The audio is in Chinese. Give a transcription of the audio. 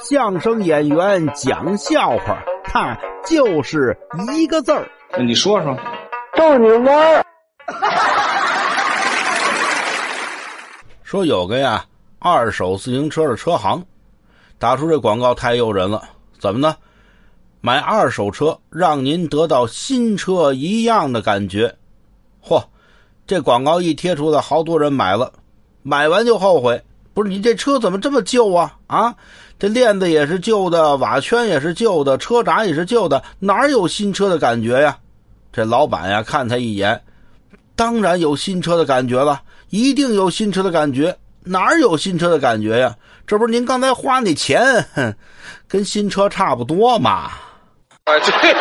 相声演员讲笑话，他就是一个字儿。你说说，逗你玩儿。说有个呀，二手自行车的车行，打出这广告太诱人了。怎么呢？买二手车让您得到新车一样的感觉。嚯，这广告一贴出来，好多人买了，买完就后悔。不是你这车怎么这么旧啊？啊，这链子也是旧的，瓦圈也是旧的，车闸也是旧的，哪有新车的感觉呀？这老板呀，看他一眼，当然有新车的感觉了，一定有新车的感觉，哪有新车的感觉呀？这不是您刚才花那钱，跟新车差不多嘛？啊，对。